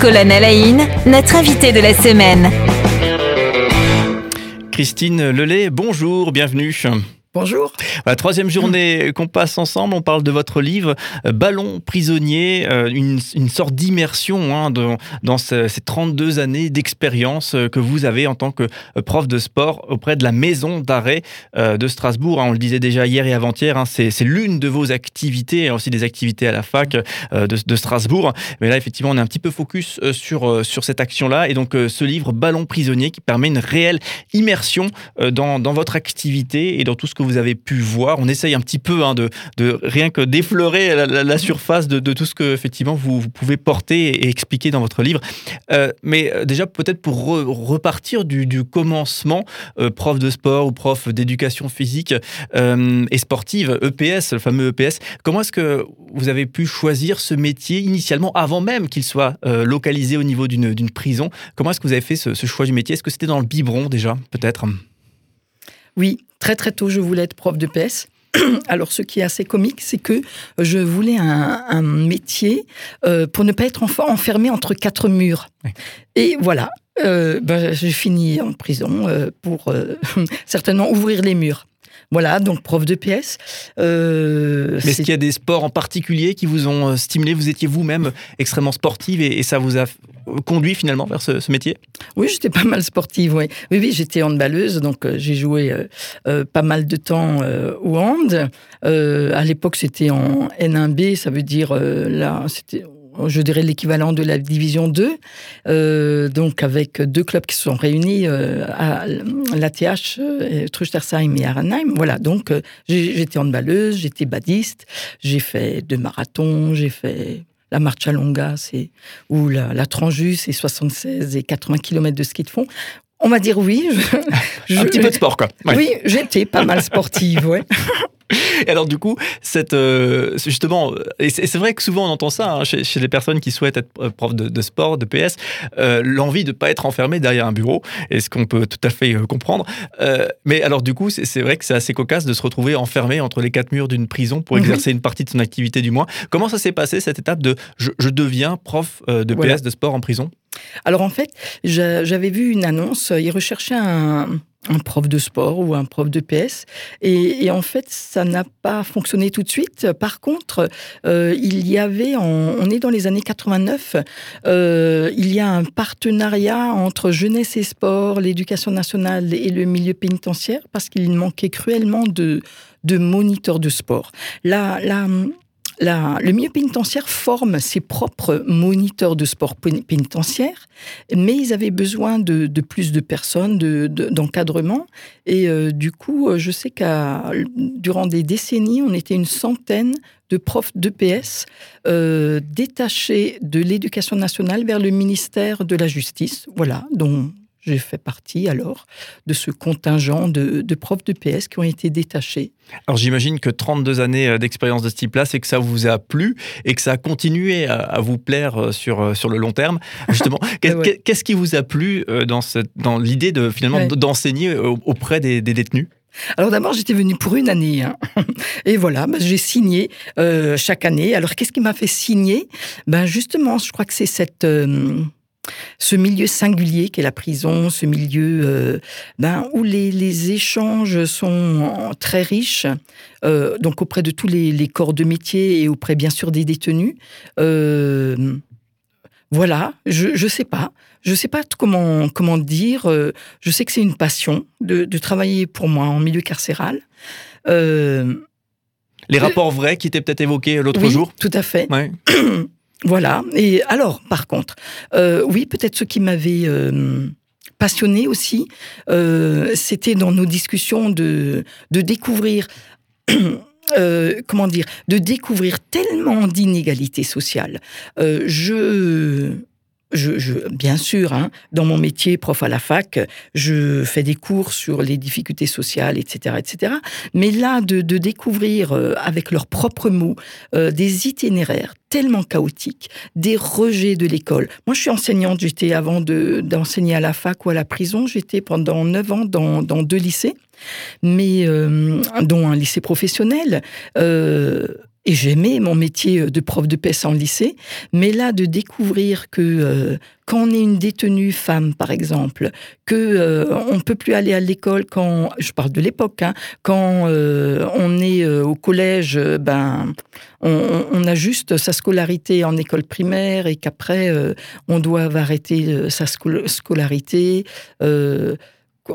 Colonne Alain, notre invité de la semaine. Christine Lelay, bonjour, bienvenue. Bonjour. La troisième journée qu'on passe ensemble, on parle de votre livre euh, Ballon prisonnier, euh, une, sorte d'immersion hein, dans, ces 32 années d'expérience euh, que vous avez en tant que prof de sport auprès de la maison d'arrêt de Strasbourg. Hein, on le disait déjà hier et avant-hier, hein, c'est l'une de vos activités, aussi des activités à la fac de, Strasbourg. Mais là, effectivement, on est un petit peu focus sur, sur cette action-là. Et donc, ce livre Ballon prisonnier qui permet une réelle immersion dans, dans votre activité et dans tout ce que vous avez pu voir. On essaye un petit peu hein, de, rien que d'effleurer la, surface de, tout ce que effectivement vous, pouvez porter et expliquer dans votre livre. Euh, mais euh, déjà peut-être pour repartir du, commencement, euh, prof de sport ou prof d'éducation physique et sportive, EPS, le fameux EPS, comment est-ce que vous avez pu choisir ce métier initialement avant même qu'il soit localisé au niveau d'une prison? Comment est-ce que vous avez fait ce, ce choix du métier? Est-ce que c'était dans le biberon déjà, peut-être? Oui, très très tôt, je voulais être prof de PS. Alors, ce qui est assez comique, c'est que je voulais un, métier euh, pour ne pas être enfermé entre quatre murs. Et voilà, euh, ben, j'ai fini en prison euh, pour certainement ouvrir les murs. Voilà, donc prof de PS. Euh, Mais est-ce qu'il y a des sports en particulier qui vous ont euh, stimulé Vous étiez vous-même extrêmement sportive et, ça vous a conduit finalement vers ce, métier? Oui, j'étais pas mal sportive, oui. Oui, oui j'étais handballeuse, donc euh, j'ai joué pas mal de temps au hand. à l'époque, c'était en N1B, ça veut dire là, c'était je dirais l'équivalent de la division 2, euh, donc avec deux clubs qui se sont réunis euh, à l'ATH, euh, Truchtersheim et Aranheim. Voilà, donc j'étais handballeuse, j'étais badiste, j'ai fait deux marathons, j'ai fait la Marcha Longa, c'est ou la, la Tranju, c'est 76 et 80 km de ski de fond. On va dire oui. Un petit peu de sport, quoi. Oui, j'étais pas mal sportive, ouais. Et alors du coup, cette, euh, justement, et c'est vrai que souvent on entend ça hein, chez, les personnes qui souhaitent être euh, prof de, sport, de PS, euh, l'envie de ne pas être enfermé derrière un bureau, et ce qu'on peut tout à fait comprendre. mais alors du coup, c'est vrai que c'est assez cocasse de se retrouver enfermé entre les quatre murs d'une prison pour exercer une partie de son activité du moins. Comment ça s'est passé cette étape de je, deviens prof de PS, de sport en prison? Alors en fait, j'avais vu une annonce, ils recherchaient un, prof de sport ou un prof de PS. Et, en fait, ça n'a pas fonctionné tout de suite. Par contre, euh, il y avait, on est dans les années 89, euh, il y a un partenariat entre jeunesse et sport, l'éducation nationale et le milieu pénitentiaire parce qu'il manquait cruellement de, de moniteurs de sport. Là, là, le milieu pénitentiaire forme ses propres moniteurs de sport pénitentiaire, mais ils avaient besoin de, plus de personnes, d'encadrement. et euh, du coup, euh, je sais qu'à durant des décennies, on était une centaine de profs d'EPS euh, détachés de l'éducation nationale vers le ministère de la Justice, voilà, dont j'ai fait partie alors de ce contingent de, profs de PS qui ont été détachés. Alors j'imagine que 32 années euh, d'expérience de ce type-là, c'est que ça vous a plu et que ça a continué à, vous plaire euh, sur, euh, sur le long terme. Justement, qu'est-ce qui vous a plu dans, dans l'idée de finalement d'enseigner auprès des, détenus? Alors d'abord, j'étais venue pour une année. Hein. Et voilà, bah, j'ai signé chaque année. Alors qu'est-ce qui m'a fait signer? Ben Justement, je crois que c'est cette ce milieu singulier qu'est la prison, ce milieu euh, ben, où les, échanges sont très riches, euh, donc auprès de tous les, corps de métier et auprès bien sûr des détenus. Euh, voilà, je ne sais pas. Je sais pas comment, comment dire. je sais que c'est une passion de, travailler pour moi en milieu carcéral. les rapports vrais qui étaient peut-être évoqués l'autre oui, jour? Tout à fait. Voilà. Et alors, par contre, euh, oui, peut-être ce qui m'avait euh, passionné aussi, euh, c'était dans nos discussions de, de découvrir. comment dire, de découvrir tellement d'inégalités sociales. je, je, bien sûr, hein, dans mon métier, prof à la fac, je fais des cours sur les difficultés sociales, etc., etc. Mais là, de, découvrir avec leurs propres mots des itinéraires tellement chaotique, des rejets de l'école. Moi, je suis enseignante, j'étais avant d'enseigner à la fac ou à la prison, j'étais pendant neuf ans dans, deux lycées, mais euh, dont un lycée professionnel. Euh, et j'aimais mon métier euh, de prof de PS en lycée, mais là de découvrir que euh, quand on est une détenue femme, par exemple, que euh, on peut plus aller à l'école quand, je parle de l'époque, hein, quand on est au collège, ben on, a juste sa scolarité en école primaire et qu'après on doit arrêter sa scolarité.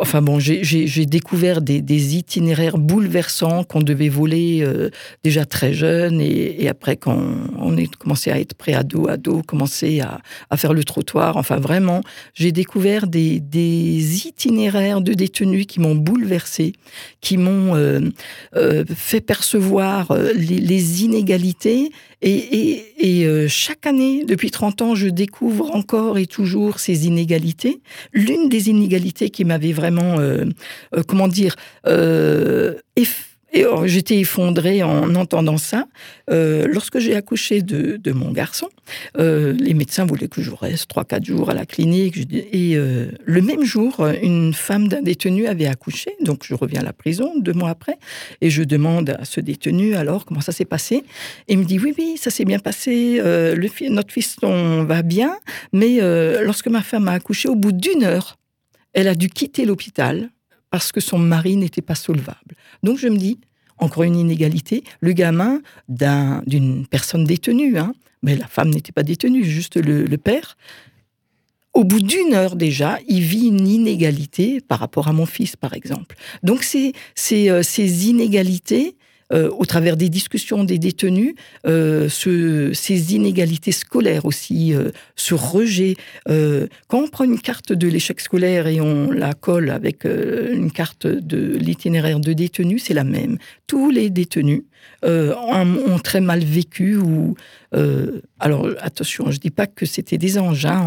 Enfin bon, j'ai découvert des, itinéraires bouleversants qu'on devait voler euh, déjà très jeune et, après quand on est commencé à être pré-ado, ado, commencer à, à, faire le trottoir. Enfin vraiment, j'ai découvert des, itinéraires de détenus qui m'ont bouleversé, qui m'ont euh, euh, fait percevoir les, les inégalités et, euh, chaque année, depuis 30 ans, je découvre encore et toujours ces inégalités. L'une des inégalités qui m'avait vraiment, euh, euh, comment dire, et oh, j'étais effondrée en entendant ça. Euh, lorsque j'ai accouché de, mon garçon, euh, les médecins voulaient que je reste 3-4 jours à la clinique. Et euh, le même jour, une femme d'un détenu avait accouché. Donc je reviens à la prison deux mois après. Et je demande à ce détenu alors comment ça s'est passé? Et il me dit oui, oui, ça s'est bien passé. Euh, notre fiston va bien. Mais euh, lorsque ma femme a accouché, au bout d'une heure, elle a dû quitter l'hôpital parce que son mari n'était pas solvable. Donc je me dis, encore une inégalité, le gamin d'une personne détenue, hein, mais la femme n'était pas détenue, juste le, le père, au bout d'une heure déjà, il vit une inégalité par rapport à mon fils, par exemple. Donc c'est euh, ces inégalités euh, au travers des discussions des détenus, euh, ces inégalités scolaires aussi, euh, ce rejet. quand on prend une carte de l'échec scolaire et on la colle avec une carte de l'itinéraire de détenus, c'est la même. Tous les détenus ont, très mal vécu ou alors attention, je dis pas que c'était des engins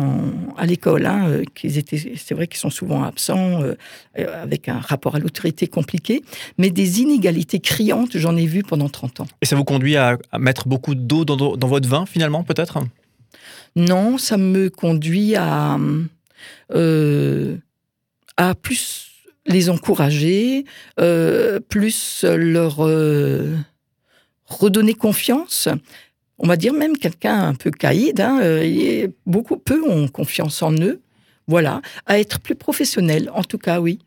à l'école, hein, qu'ils étaient, c'est vrai qu'ils sont souvent absents, avec un rapport à l'autorité compliqué, mais des inégalités criantes j'en ai vu pendant 30 ans. Et ça vous conduit à, mettre beaucoup d'eau dans, votre vin, finalement, peut-être? Non, ça me conduit à, euh, à plus les encourager, euh, plus leur euh, redonner confiance. On va dire même quelqu'un un peu caïd, hein, beaucoup peu ont confiance en eux. Voilà, à être plus professionnel, en tout cas, oui.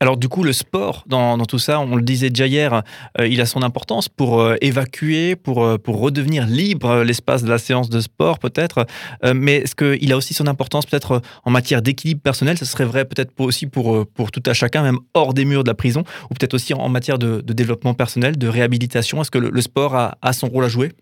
Alors du coup, le sport dans, tout ça, on le disait déjà hier, euh, il a son importance pour euh, évacuer, pour, euh, pour redevenir libre l'espace de la séance de sport peut-être, mais est-ce qu'il a aussi son importance peut-être en matière d'équilibre personnel? Ça serait vrai peut-être aussi pour, pour tout à chacun, même hors des murs de la prison, ou peut-être aussi en, matière de, développement personnel, de réhabilitation? Est-ce que le, sport a son rôle à jouer?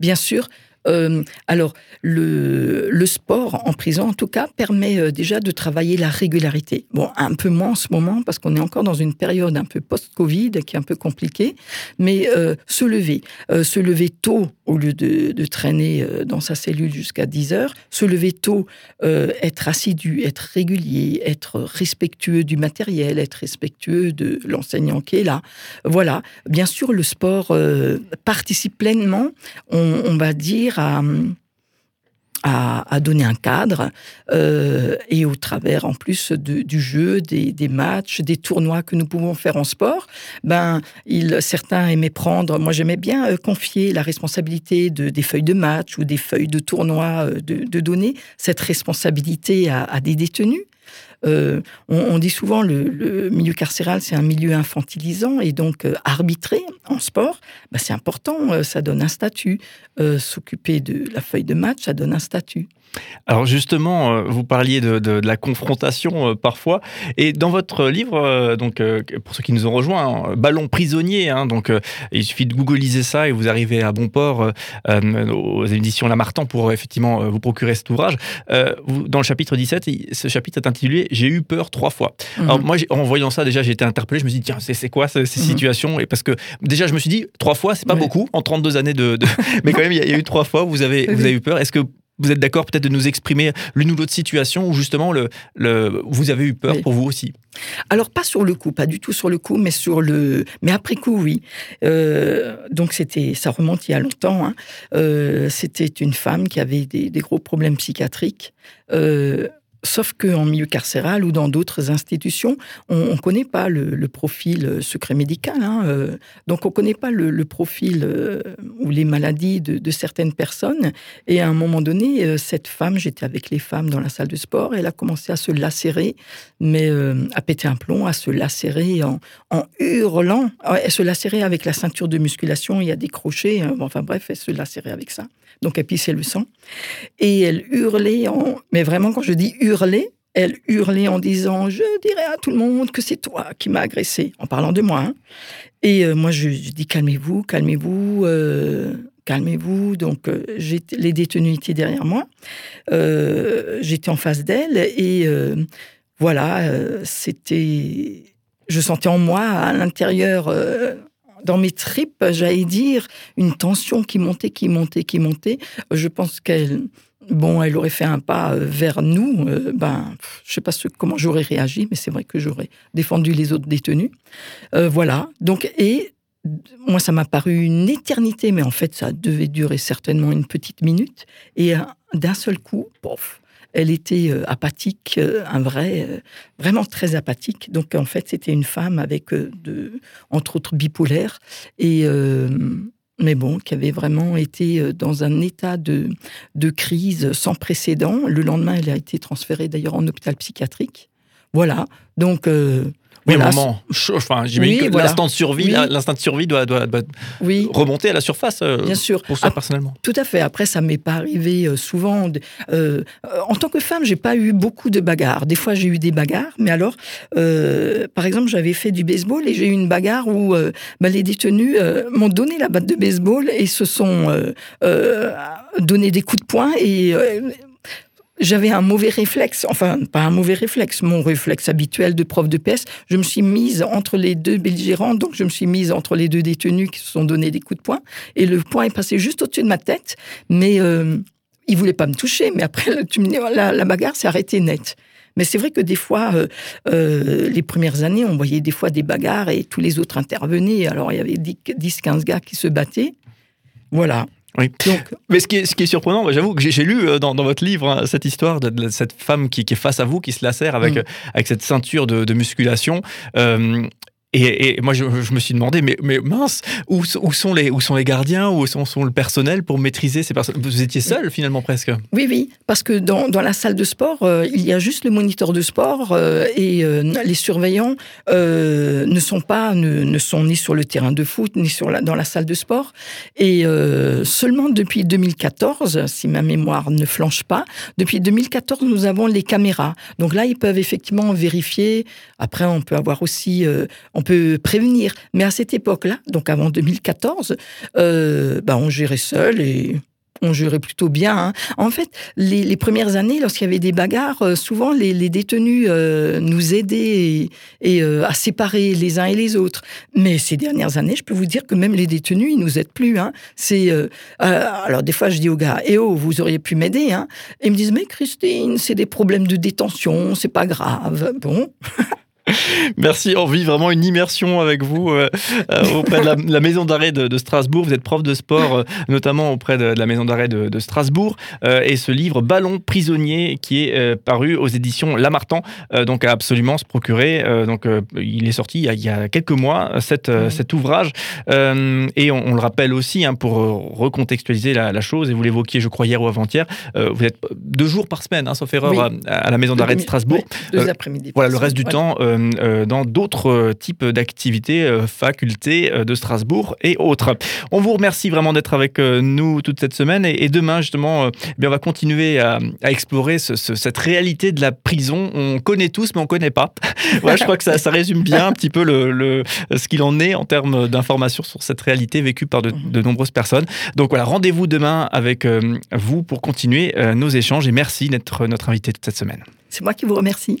Bien sûr, euh, alors, le, sport en prison, en tout cas, permet euh, déjà de travailler la régularité. Bon, un peu moins en ce moment, parce qu'on est encore dans une période un peu post-Covid qui est un peu compliquée, mais euh, se lever, se lever tôt au lieu de, traîner dans sa cellule jusqu'à 10 heures, se lever tôt, être assidu, être régulier, être respectueux du matériel, être respectueux de l'enseignant qui est là. Voilà. Bien sûr, le sport participe pleinement, on va dire, à, donner un cadre euh, et au travers en plus du jeu, des, matchs, des tournois que nous pouvons faire en sport, ben il, certains aimaient prendre, moi j'aimais bien euh, confier la responsabilité de, des feuilles de match ou des feuilles de tournoi, euh, de, donner cette responsabilité à des détenus. Euh, on, dit souvent le, le milieu carcéral, c'est un milieu infantilisant et donc euh, arbitré en sport, bah, c'est important, euh, ça donne un statut. S'occuper de la feuille de match, ça donne un statut. Alors justement, euh, vous parliez de, la confrontation euh, parfois, et dans votre livre, euh, donc pour ceux qui nous ont rejoints, hein, Ballon prisonnier, hein, donc il suffit de googliser ça et vous arrivez à bon port aux éditions Lamartan pour effectivement vous procurer cet ouvrage. dans le chapitre 17, ce chapitre est intitulé J'ai eu peur trois fois. Mhm. Alors moi, en voyant ça déjà, j'ai été interpellé. Je me suis dit tiens, c'est quoi ces, mhm. situations? Et parce que déjà, je me suis dit trois fois, c'est pas beaucoup en 32 années de, mais quand même, il y, a eu trois fois. Vous avez, vous avez eu peur. Est-ce que vous êtes d'accord peut-être de nous exprimer l'une ou l'autre situation où justement le, le, vous avez eu peur pour vous aussi? Alors pas sur le coup, pas du tout sur le coup, mais sur le, mais après coup oui. Euh, donc c'était, ça remonte il y a longtemps. Hein. Euh, c'était une femme qui avait des, gros problèmes psychiatriques. Euh, Sauf qu'en milieu carcéral ou dans d'autres institutions, on ne connaît pas le, profil euh, secret médical. Hein, euh. donc, on ne connaît pas le, profil euh, ou les maladies de, certaines personnes. Et à un moment donné, cette femme, j'étais avec les femmes dans la salle de sport, elle a commencé à se lacérer, mais à péter un plomb, à se lacérer en, hurlant. Elle se lacérait avec la ceinture de musculation, il y a des crochets. Hein. enfin bref, elle se lacérait avec ça. Donc, pissait le sang. Et elle hurlait, en... mais vraiment, quand je dis hurler, elle hurlait en disant Je dirai à tout le monde que c'est toi qui m'as agressé, en parlant de moi. Hein. Et euh, moi, je, dis Calmez-vous, calmez-vous, euh, calmez-vous. Donc, euh, les détenus étaient derrière moi. J'étais en face d'elle et voilà, c'était. Je sentais en moi, à l'intérieur, dans mes tripes, j'allais dire, une tension qui montait, qui montait, qui montait. Je pense qu'elle bon, elle aurait fait un pas euh, vers nous, euh, ben, je sais pas comment j'aurais réagi, mais c'est vrai que j'aurais défendu les autres détenus. Euh, voilà. Donc, et moi, ça m'a paru une éternité, mais en fait, ça devait durer certainement une petite minute. Et d'un seul coup, pof, elle était apathique, un vrai, vraiment très apathique. Donc, en fait, c'était une femme avec, entre autres, bipolaire. Et mais bon, qui avait vraiment été euh, dans un état de, de crise sans précédent. Le lendemain, elle a été transférée d'ailleurs en hôpital psychiatrique. Voilà. Donc, euh, oui, un moment Enfin, j'imagine que l'instant de survie, l'instinct de survie doit, doit, remonter à la surface. Euh, Bien sûr. Pour soi personnellement. Tout à fait. Après, ça m'est pas arrivé euh, souvent. Euh, en tant que femme, j'ai pas eu beaucoup de bagarres. Des fois, j'ai eu des bagarres, mais alors, par exemple, j'avais fait du baseball et j'ai eu une bagarre où bah, les détenus m'ont donné la batte de baseball et se sont donné des coups de poing et j'avais un mauvais réflexe, enfin pas un mauvais réflexe, mon réflexe habituel de prof de PS. Je me suis mise entre les deux belligérants, donc je me suis mise entre les deux détenus qui se sont donné des coups de poing, et le poing est passé juste au-dessus de ma tête, mais euh, il voulait pas me toucher. Mais après, la, la bagarre s'est arrêtée net. Mais c'est vrai que des fois, euh, euh, les premières années, on voyait des fois des bagarres et tous les autres intervenaient. Alors il y avait 10-15 gars qui se battaient. Voilà. Oui. Mais ce qui est, ce qui est surprenant, j'avoue que j'ai lu euh, dans, votre livre hein, cette histoire de, cette femme qui, est face à vous, qui se lacère avec, mm. avec cette ceinture de, musculation. Euh, et, moi, je, me suis demandé, mais, mais mince, où, où, sont les, où sont les gardiens, où sont, sont le personnel pour maîtriser ces personnes? Vous étiez seul finalement presque Oui, oui, parce que dans, dans la salle de sport, euh, il y a juste le moniteur de sport euh, et euh, les surveillants ne sont pas, ne, ne, sont ni sur le terrain de foot ni sur la, dans la salle de sport. Et seulement depuis 2014, si ma mémoire ne flanche pas, depuis 2014, nous avons les caméras. Donc là, ils peuvent effectivement vérifier. Après, on peut avoir aussi on peut prévenir. Mais à cette époque-là, donc avant 2014, euh, bah on gérait seul et on gérait plutôt bien. Hein. En fait, les, premières années, lorsqu'il y avait des bagarres, euh, souvent les, détenus euh, nous aidaient et, à séparer les uns et les autres. Mais ces dernières années, je peux vous dire que même les détenus, ils nous aident plus. Hein. Alors des fois, je dis aux gars, eh oh, vous auriez pu m'aider. Hein. Ils me disent, mais Christine, c'est des problèmes de détention, c'est pas grave. Bon. Merci, on vit vraiment une immersion avec vous euh, euh, auprès de la, maison d'arrêt de, Strasbourg. Vous êtes prof de sport, euh, notamment auprès de, la maison d'arrêt de, Strasbourg. et ce livre, Ballon prisonnier, qui est paru aux éditions Lamartan, donc à absolument se procurer. donc il est sorti il y a, quelques mois, cet ouvrage. et on, le rappelle aussi, hein, pour recontextualiser la, chose, et vous l'évoquiez, je crois, hier ou avant-hier, vous êtes deux jours par semaine, hein, sauf erreur, à, la maison d'arrêt de Strasbourg. deux après-midi. Voilà, le reste du temps dans d'autres euh, types d'activités, facultés de Strasbourg et autres. On vous remercie vraiment d'être avec nous toute cette semaine et, demain justement, eh bien, on va continuer à, explorer cette réalité de la prison. On connaît tous, mais on connaît pas. je crois que ça, résume bien un petit peu le, ce qu'il en est en termes d'informations sur cette réalité vécue par de, de nombreuses personnes. Donc voilà, rendez-vous demain avec vous pour continuer nos échanges et merci d'être notre invité toute cette semaine. C'est moi qui vous remercie.